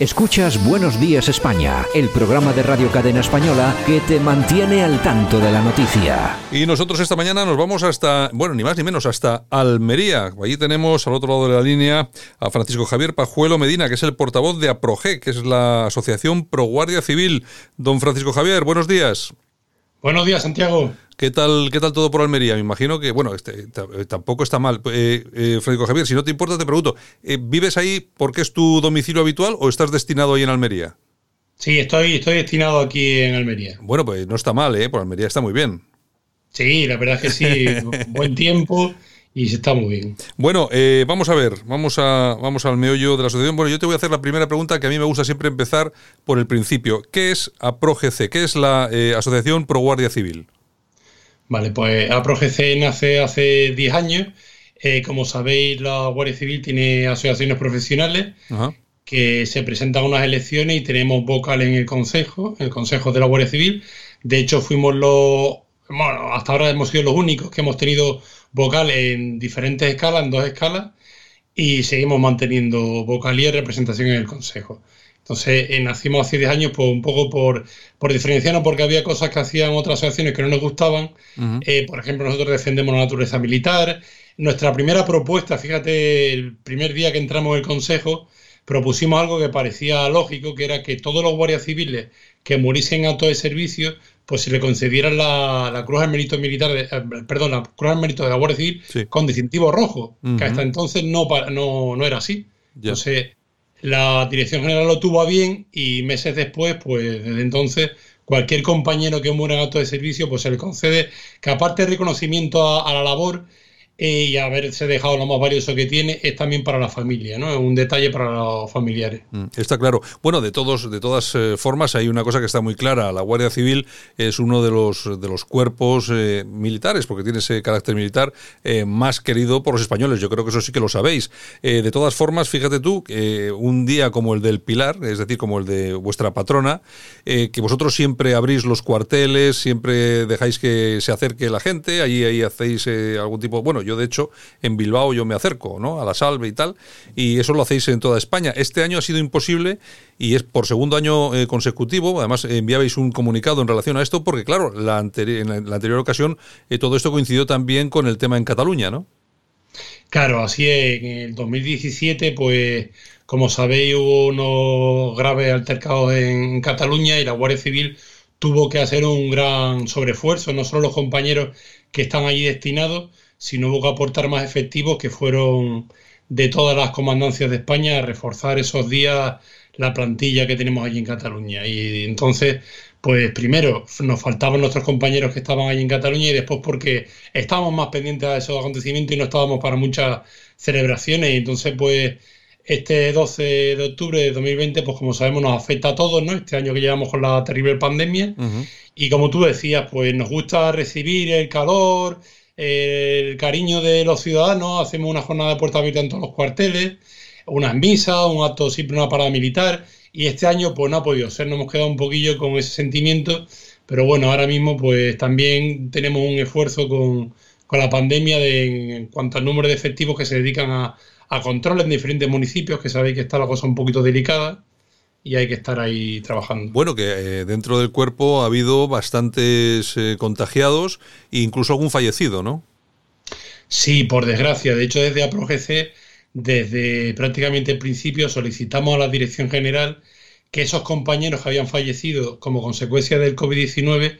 Escuchas Buenos Días España, el programa de Radio Cadena Española que te mantiene al tanto de la noticia. Y nosotros esta mañana nos vamos hasta, bueno, ni más ni menos, hasta Almería. Allí tenemos al otro lado de la línea a Francisco Javier Pajuelo Medina, que es el portavoz de APROGE, que es la Asociación Pro Guardia Civil. Don Francisco Javier, buenos días. Buenos días, Santiago. ¿Qué tal, ¿Qué tal todo por Almería? Me imagino que, bueno, este, tampoco está mal. Eh, eh, Francisco Javier, si no te importa, te pregunto, eh, ¿vives ahí porque es tu domicilio habitual o estás destinado ahí en Almería? Sí, estoy, estoy destinado aquí en Almería. Bueno, pues no está mal, ¿eh? Por Almería está muy bien. Sí, la verdad es que sí, buen tiempo y se está muy bien. Bueno, vamos a ver, vamos, a, vamos al meollo de la asociación. Bueno, yo te voy a hacer la primera pregunta que a mí me gusta siempre empezar por el principio. ¿Qué es APROGC? ¿Qué es la Asociación Pro Guardia Civil? Vale, pues APROGC nace hace 10 años. Eh, como sabéis, la Guardia Civil tiene asociaciones profesionales que se presentan a unas elecciones y tenemos vocal en el Consejo, en el Consejo de la Guardia Civil. De hecho, fuimos los, bueno, hasta ahora hemos sido los únicos que hemos tenido vocal en diferentes escalas, en dos escalas, y seguimos manteniendo vocalía y representación en el Consejo. Entonces, eh, nacimos hace 10 años pues, un poco por, por diferenciarnos, porque había cosas que hacían otras asociaciones que no nos gustaban. Eh, por ejemplo, nosotros defendemos la naturaleza militar. Nuestra primera propuesta, fíjate, el primer día que entramos en el Consejo, propusimos algo que parecía lógico, que era que todos los guardias civiles que muriesen a todo de servicio, pues se le concedieran la, Cruz al Mérito Militar, eh, perdón, la Cruz al Mérito de la Guardia Civil con distintivo rojo, que hasta entonces no, no, no era así. Entonces, la Dirección General lo tuvo a bien y meses después, pues desde entonces, cualquier compañero que muera en acto de servicio, pues se le concede que aparte de reconocimiento a la labor, y haberse dejado lo más valioso que tiene es también para la familia, ¿no? Es un detalle para los familiares. Mm, está claro. Bueno, de todos, de todas eh, formas, hay una cosa que está muy clara. La Guardia Civil es uno de los de los cuerpos eh, militares, porque tiene ese carácter militar eh, más querido por los españoles. Yo creo que eso sí que lo sabéis. de todas formas, fíjate tú, un día como el del Pilar, es decir, como el de vuestra patrona, que vosotros siempre abrís los cuarteles, siempre dejáis que se acerque la gente, ahí, ahí hacéis algún tipo, bueno, de hecho en Bilbao yo me acerco, ¿no? A la salve y tal, y eso lo hacéis en toda España. Este año ha sido imposible y es por segundo año eh, consecutivo, además enviabais un comunicado en relación a esto, porque claro, la en la, anterior ocasión eh, todo esto coincidió también con el tema en Cataluña, ¿no? Claro, así es. En el 2017, pues, como sabéis, hubo unos graves altercados en Cataluña y la Guardia Civil tuvo que hacer un gran sobreesfuerzo, no solo los compañeros que están allí destinados, sino hubo que aportar más efectivos que fueron de todas las comandancias de España a reforzar esos días la plantilla que tenemos allí en Cataluña. Y entonces, pues primero nos faltaban nuestros compañeros que estaban allí en Cataluña y después porque estábamos más pendientes de esos acontecimientos y no estábamos para muchas celebraciones. Y entonces, pues este 12 de octubre de 2020, pues como sabemos, nos afecta a todos, ¿no? Este año que llevamos con la terrible pandemia. Y como tú decías, pues nos gusta recibir el calor, el cariño de los ciudadanos, hacemos una jornada de puerta abierta en todos los cuarteles, unas misas, un acto siempre una parada militar, y este año pues no ha podido ser, nos hemos quedado un poquillo con ese sentimiento, pero bueno, ahora mismo pues también tenemos un esfuerzo con, la pandemia de, en cuanto al número de efectivos que se dedican a, a en diferentes municipios, que sabéis que está la cosa un poquito delicada y hay que estar ahí trabajando. Bueno, que eh, dentro del cuerpo ha habido bastantes eh, contagiados e incluso algún fallecido, ¿no? Sí, por desgracia. De hecho, desde APROGC, desde prácticamente el principio, solicitamos a la Dirección General que esos compañeros que habían fallecido como consecuencia del COVID-19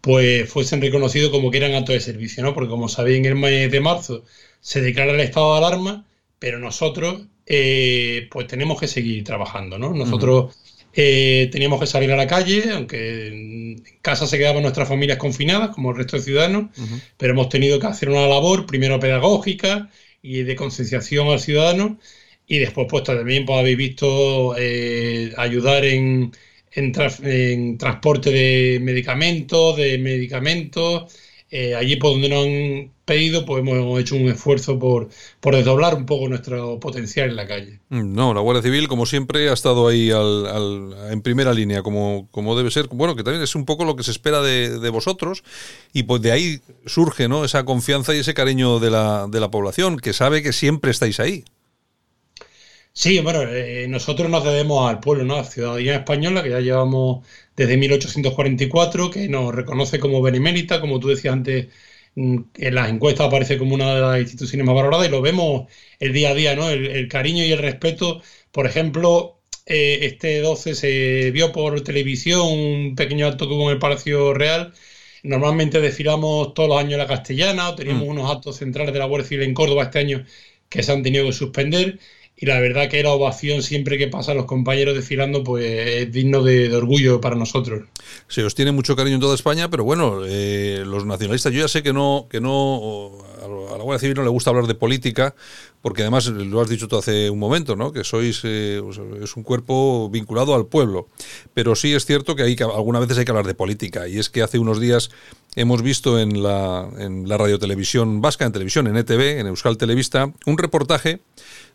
pues fuesen reconocidos como que eran actos de servicio, ¿no? Porque como sabéis, en el mes de marzo se declara el estado de alarma, pero nosotros eh, pues tenemos que seguir trabajando, ¿no? Nosotros eh, teníamos que salir a la calle, aunque en casa se quedaban nuestras familias confinadas, como el resto de ciudadanos, pero hemos tenido que hacer una labor, primero pedagógica y de concienciación al ciudadano, y después, pues también pues, habéis visto eh, ayudar en, en, transporte de medicamentos, de medicamentos, allí por donde nos han pedido, pues hemos hecho un esfuerzo por, por desdoblar un poco nuestro potencial en la calle. Mm, no, la Guardia Civil, como siempre, ha estado ahí al, en primera línea, como, como debe ser. Bueno, que también es un poco lo que se espera de, de vosotros, y pues de ahí surge ¿no? esa confianza y ese cariño de la, de la población, que sabe que siempre estáis ahí. Sí, bueno, eh, nosotros nos debemos al pueblo, ¿no? A la ciudadanía española, que ya llevamos desde 1844, que nos reconoce como benemérita, como tú decías antes, mm, en las encuestas aparece como una de las instituciones más valoradas y lo vemos el día a día, ¿no? El, cariño y el respeto. Por ejemplo, eh, este 12 se vio por televisión un pequeño acto que hubo en el Palacio Real. Normalmente desfilamos todos los años la castellana, o teníamos mm. unos actos centrales de la Guardia Civil en Córdoba este año que se han tenido que suspender y la verdad que la ovación siempre que pasa los compañeros desfilando pues es digno de, orgullo para nosotros. Se os tiene mucho cariño en toda España, pero bueno, eh, los nacionalistas, yo ya sé que no, que no a la Guardia Civil no le gusta hablar de política, porque además lo has dicho tú hace un momento, ¿no? Que sois eh, es un cuerpo vinculado al pueblo, pero sí es cierto que hay que algunas veces hay que hablar de política y es que hace unos días hemos visto en la en la radiotelevisión vasca, en televisión, en ETV, en Euskal Televista, un reportaje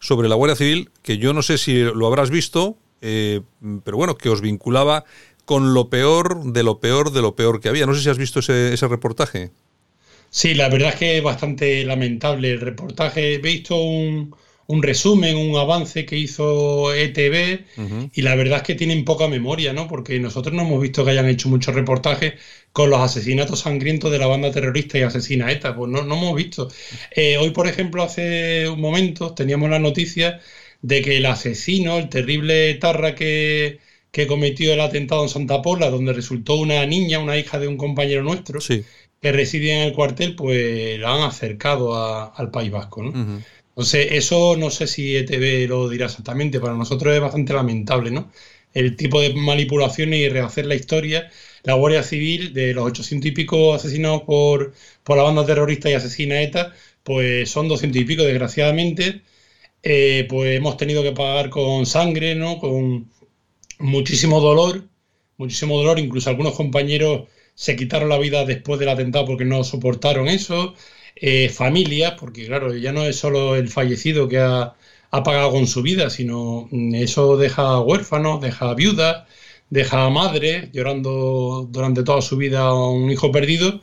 sobre la Guardia Civil, que yo no sé si lo habrás visto, eh, pero bueno, que os vinculaba con lo peor de lo peor de lo peor que había. No sé si has visto ese, ese reportaje. Sí, la verdad es que es bastante lamentable el reportaje. He visto un, un resumen, un avance que hizo ETV y la verdad es que tienen poca memoria, ¿no? Porque nosotros no hemos visto que hayan hecho muchos reportajes con los asesinatos sangrientos de la banda terrorista y asesina ETA, pues no, no hemos visto. Eh, hoy, por ejemplo, hace un momento teníamos la noticia de que el asesino, el terrible Tarra que, que cometió el atentado en Santa Pola, donde resultó una niña, una hija de un compañero nuestro, que residía en el cuartel, pues la han acercado al País Vasco, ¿no? Entonces, eso no sé si ETV lo dirá exactamente, para nosotros es bastante lamentable, ¿no? El tipo de manipulaciones y rehacer la historia. La Guardia Civil, de los 800 y pico asesinados por, por la banda terrorista y asesina ETA, pues son 200 y pico, desgraciadamente. Eh, pues hemos tenido que pagar con sangre, ¿no? Con muchísimo dolor, muchísimo dolor. Incluso algunos compañeros se quitaron la vida después del atentado porque no soportaron eso. Eh, familias, porque claro, ya no es solo el fallecido que ha, pagado con su vida, sino mm, eso deja huérfanos, deja viudas, deja madres llorando durante toda su vida a un hijo perdido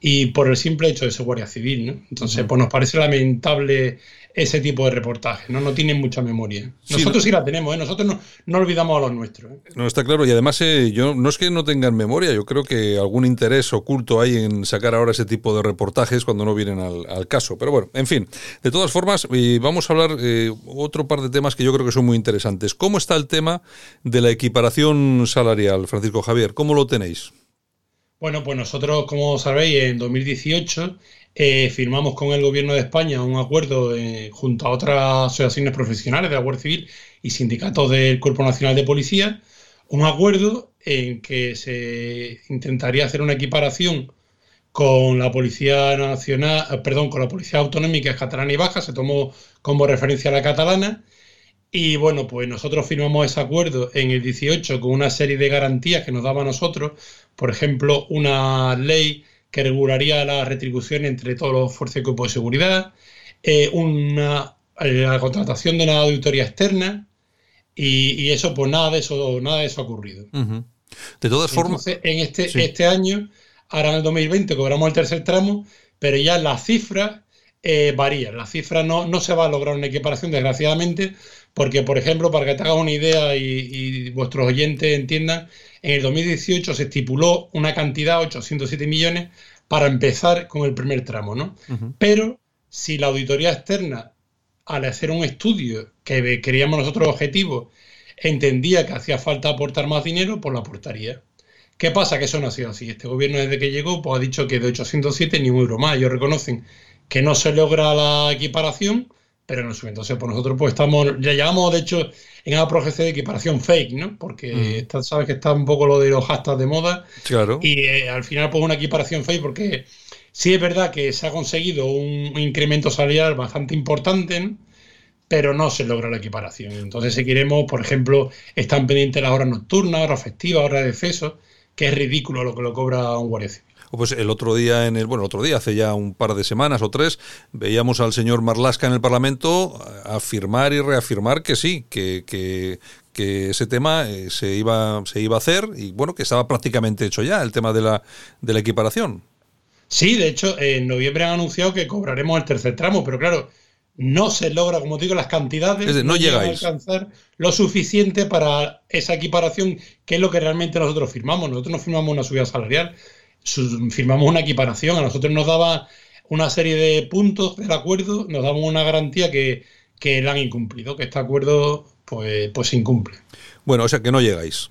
y por el simple hecho de ser guardia civil. ¿no? Entonces, pues nos parece lamentable ese tipo de reportajes, ¿no? No tienen mucha memoria. Nosotros sí, la tenemos, ¿eh? Nosotros no, no, olvidamos a los nuestros. ¿eh? No, está claro. Y además, eh, yo no es que no tengan memoria, yo creo que algún interés oculto hay en sacar ahora ese tipo de reportajes cuando no vienen al, caso. Pero bueno, en fin, de todas formas, vamos a hablar otro par de temas que yo creo que son muy interesantes. ¿Cómo está el tema de la equiparación salarial, Francisco Javier? ¿Cómo lo tenéis? Bueno, pues nosotros, como sabéis, en 2018 eh, firmamos con el Gobierno de España un acuerdo eh, junto a otras asociaciones profesionales de la Guardia Civil y sindicatos del Cuerpo Nacional de Policía, un acuerdo en que se intentaría hacer una equiparación con la Policía Nacional, eh, perdón, con la Policía Autonómica catalana y baja, se tomó como referencia la catalana. Y bueno, pues nosotros firmamos ese acuerdo en el 18 con una serie de garantías que nos daba a nosotros, por ejemplo, una ley que regularía la retribución entre todos los fuerzas y cuerpos de seguridad, eh, una, eh, la contratación de una auditoría externa y, eso, pues nada de eso, nada de eso ha ocurrido. De todas formas. En este, este año, ahora en el 2020, cobramos el tercer tramo, pero ya las cifras eh, varían. Las cifras no, no se va a lograr una equiparación, desgraciadamente, porque, por ejemplo, para que te hagas una idea y, y vuestros oyentes entiendan, en el 2018 se estipuló una cantidad, 807 millones, para empezar con el primer tramo, ¿no? Pero si la auditoría externa, al hacer un estudio que creíamos nosotros objetivo, entendía que hacía falta aportar más dinero, pues lo aportaría. ¿Qué pasa? Que eso no ha sido así. Este gobierno desde que llegó pues, ha dicho que de 807 ni un euro más. Ellos reconocen que no se logra la equiparación, pero no sube. Entonces, pues nosotros pues estamos, ya llevamos de hecho en APROGC de equiparación fake, ¿no? Porque mm. sabes que está un poco lo de los hashtags de moda. Claro. Y eh, al final, pues una equiparación fake, porque sí es verdad que se ha conseguido un incremento salarial bastante importante, pero no se logra la equiparación. Entonces, si queremos, por ejemplo, están pendientes las horas nocturnas, horas festivas, horas de exceso, que es ridículo lo que lo cobra un guardia pues el otro día, en el, bueno, el otro día, hace ya un par de semanas o tres, veíamos al señor Marlasca en el Parlamento afirmar y reafirmar que sí, que, que, ese tema eh, se iba, se iba a hacer y bueno, que estaba prácticamente hecho ya el tema de la, de la equiparación. Sí, de hecho, en noviembre han anunciado que cobraremos el tercer tramo, pero claro, no se logra, como digo, las cantidades. no, a alcanzar lo suficiente para esa equiparación, que es lo que realmente nosotros firmamos. Nosotros no firmamos una subida salarial, firmamos una equiparación. A nosotros nos daba una serie de puntos del acuerdo, nos daba una garantía que, que la han incumplido, que este acuerdo pues, pues se incumple. Bueno, o sea que no llegáis.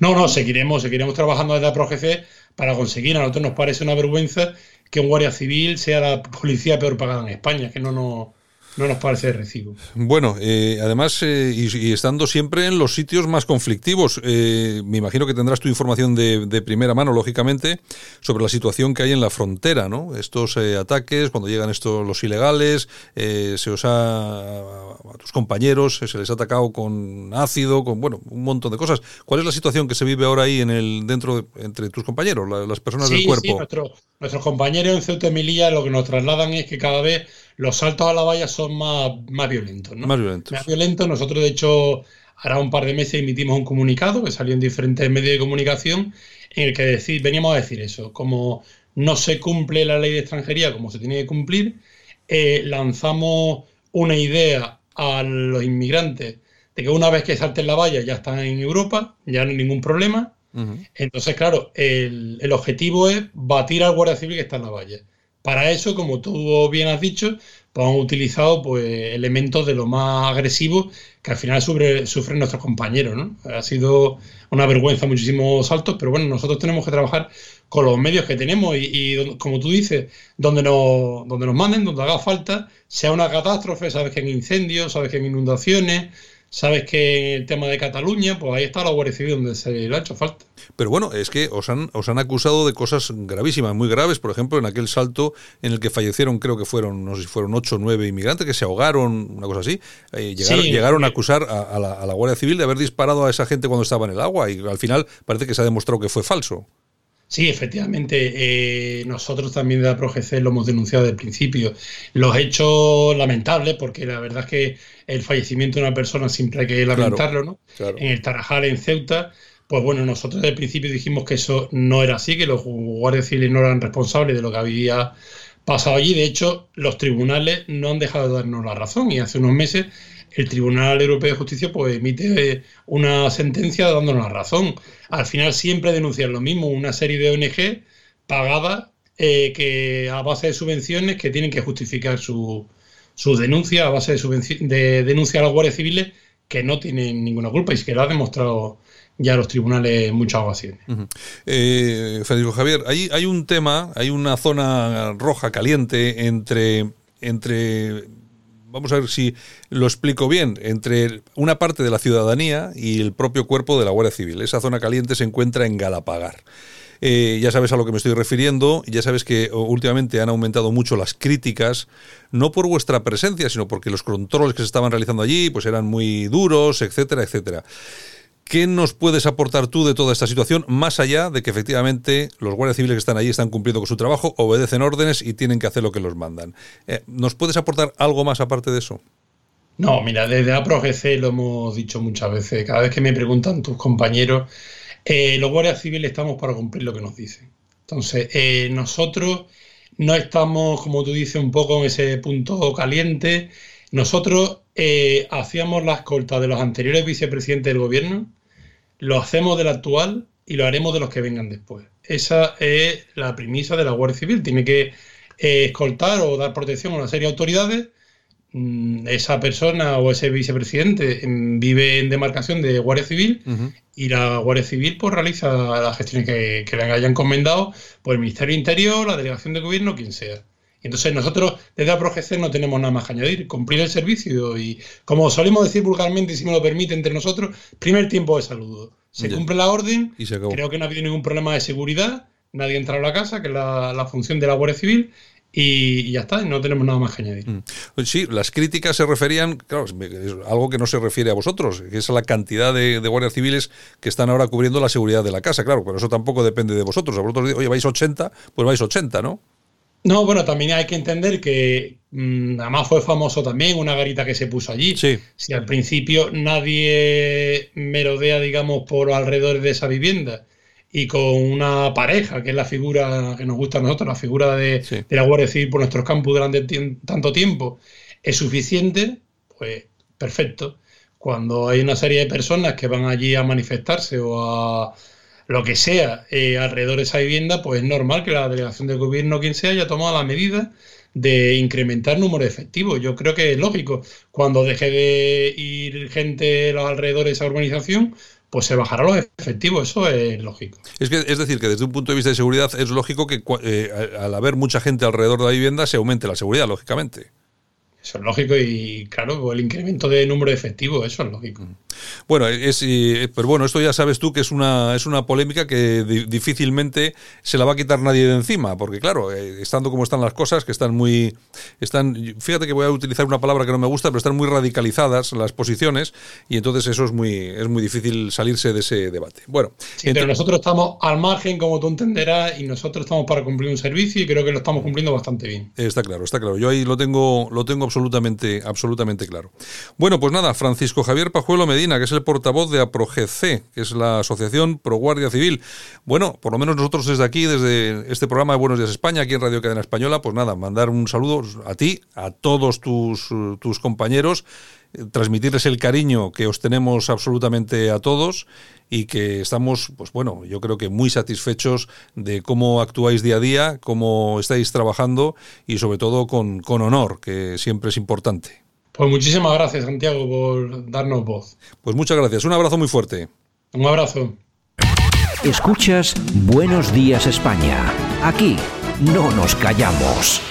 No, no, seguiremos, seguiremos trabajando desde la ProGC para conseguir. A nosotros nos parece una vergüenza que un guardia civil sea la policía peor pagada en España, que no nos no nos parece recibo. Bueno, eh, además, eh, y, estando siempre en los sitios más conflictivos, eh, me imagino que tendrás tu información de, primera mano, lógicamente, sobre la situación que hay en la frontera, ¿no? Estos ataques, cuando llegan estos los ilegales, se os ha, a tus compañeros se les ha atacado con ácido, con, bueno, un montón de cosas. ¿Cuál es la situación que se vive ahora ahí en el dentro entre tus compañeros, las personas del cuerpo? Sí, nuestros compañeros en Ceuta y Melilla lo que nos trasladan es que cada vez los saltos a la valla son más, más violentos, ¿no? Más violentos. Más violentos. Nosotros, de hecho, ahora un par de meses emitimos un comunicado que salió en diferentes medios de comunicación en el que decir, veníamos a decir eso, como no se cumple la ley de extranjería como se tiene que cumplir, eh, lanzamos una idea a los inmigrantes de que una vez que salten la valla ya están en Europa, ya no hay ningún problema. Entonces, claro, el, el, objetivo es batir al guardia civil que está en la valla. Para eso, como tú bien has dicho, pues han utilizado pues, elementos de lo más agresivos que al final sufren nuestros compañeros. ¿no? Ha sido una vergüenza muchísimos saltos, pero bueno, nosotros tenemos que trabajar con los medios que tenemos y, como tú dices, donde nos, donde nos manden, donde haga falta, sea una catástrofe, sabes que en incendios, sabes que en inundaciones, Sabes que el tema de Cataluña, pues ahí está la Guardia Civil donde se le ha hecho falta. Pero bueno, es que os han, os han acusado de cosas gravísimas, muy graves. Por ejemplo, en aquel salto en el que fallecieron, creo que fueron, no sé si fueron ocho o nueve inmigrantes que se ahogaron, una cosa así. Eh, llegaron, a acusar a, la, Guardia Civil de haber disparado a esa gente cuando estaba en el agua y al final parece que se ha demostrado que fue falso. Sí, efectivamente. Eh, nosotros también de la ProGC lo hemos denunciado desde el principio. Los hechos lamentables, porque la verdad es que el fallecimiento de una persona siempre hay que lamentarlo, ¿no? En el Tarajal, en Ceuta, pues bueno, nosotros desde el principio dijimos que eso no era así, que los guardias civiles no eran responsables de lo que había pasado allí. De hecho, los tribunales no han dejado de darnos la razón y hace unos meses el Tribunal Europeo de Justicia pues emite una sentencia dándonos la razón. Al final siempre denuncian lo mismo, una serie de ONG pagadas eh, que a base de subvenciones que tienen que justificar sus denuncias a base de, de denuncia a los guardias civiles que no tienen ninguna culpa y que lo ha demostrado ya los tribunales en muchas ocasiones. Eh, Federico Javier, hay, hay un tema, hay una zona roja caliente entre, entre vamos a ver si lo explico bien, entre una parte de la ciudadanía y el propio cuerpo de la Guardia Civil. Esa zona caliente se encuentra en Galapagar. Eh, ya sabes a lo que me estoy refiriendo, ya sabes que últimamente han aumentado mucho las críticas, no por vuestra presencia, sino porque los controles que se estaban realizando allí pues eran muy duros, etcétera, etcétera. ¿Qué nos puedes aportar tú de toda esta situación, más allá de que efectivamente los guardias civiles que están allí están cumpliendo con su trabajo, obedecen órdenes y tienen que hacer lo que los mandan? Eh, ¿Nos puedes aportar algo más aparte de eso? No, mira, desde APROGC lo hemos dicho muchas veces. Cada vez que me preguntan tus compañeros, eh, los guardias civiles estamos para cumplir lo que nos dicen. Entonces, eh, nosotros no estamos, como tú dices, un poco en ese punto caliente. Nosotros hacíamos la escolta de los anteriores vicepresidentes del gobierno lo hacemos del actual y lo haremos de los que vengan después. Esa es la premisa de la Guardia Civil. Tiene que eh, escoltar o dar protección a una serie de autoridades. Mm, esa persona o ese vicepresidente mm, vive en demarcación de Guardia Civil y la Guardia Civil pues, realiza las gestiones que, que le hayan encomendado por el Ministerio Interior, la Delegación de Gobierno, quien sea. Entonces nosotros desde APROGC no tenemos nada más que añadir, cumplir el servicio y como solemos decir vulgarmente, si me lo permite entre nosotros, primer tiempo de saludo. Se cumple la orden, creo que no ha habido ningún problema de seguridad, nadie ha entrado a la casa, que es la, función de la Guardia Civil, y, ya está, no tenemos nada más que añadir. Mm. Pues sí, las críticas se referían, claro, es algo que no se refiere a vosotros, que es a la cantidad de, guardias civiles que están ahora cubriendo la seguridad de la casa, claro, pero eso tampoco depende de vosotros. A vosotros, oye, vais 80, pues vais 80, ¿no? No, bueno, también hay que entender que mm, además fue famoso también una garita que se puso allí. Sí. Si al principio nadie merodea, digamos, por alrededor de esa vivienda y con una pareja, que es la figura que nos gusta a nosotros, la figura de, la Guardia Civil por nuestros campos durante tanto tiempo, es suficiente, pues perfecto. Cuando hay una serie de personas que van allí a manifestarse o a lo que sea eh, alrededor de esa vivienda, pues es normal que la delegación del gobierno, quien sea, haya tomado la medida de incrementar el número de efectivos. Yo creo que es lógico. Cuando deje de ir gente a los alrededores de esa urbanización, pues se bajará los efectivos, eso es lógico. Es, que, es decir, que desde un punto de vista de seguridad es lógico que eh, al haber mucha gente alrededor de la vivienda se aumente la seguridad, lógicamente. Eso es lógico y claro, el incremento de número de efectivos, eso es lógico. Bueno, es, pero bueno, esto ya sabes tú que es una, es una polémica que difícilmente se la va a quitar nadie de encima, porque claro, eh, estando como están las cosas, que están muy, están, fíjate que voy a utilizar una palabra que no me gusta, pero están muy radicalizadas las posiciones y entonces eso es muy, es muy difícil salirse de ese debate. Bueno, pero nosotros estamos al margen, como tú entenderás, y nosotros estamos para cumplir un servicio y creo que lo estamos cumpliendo bastante bien. Está claro, está claro. Yo ahí lo tengo, lo tengo absolutamente, absolutamente claro. Bueno, pues nada, Francisco Javier Pajuelo Medina, que es el portavoz de APROGC, que es la Asociación Pro Guardia Civil. Bueno, por lo menos nosotros desde aquí, desde este programa de Buenos Días España, aquí en Radio Cadena Española, pues nada, mandar un saludo a ti, a todos tus, tus compañeros, transmitirles el cariño que os tenemos absolutamente a todos y que estamos, pues bueno, yo creo que muy satisfechos de cómo actuáis día a día, cómo estáis trabajando y sobre todo con, con honor, que siempre es importante. Pues muchísimas gracias, Santiago, por darnos voz. Pues muchas gracias. Un abrazo muy fuerte. Un abrazo. Escuchas Buenos Días España. Aquí no nos callamos.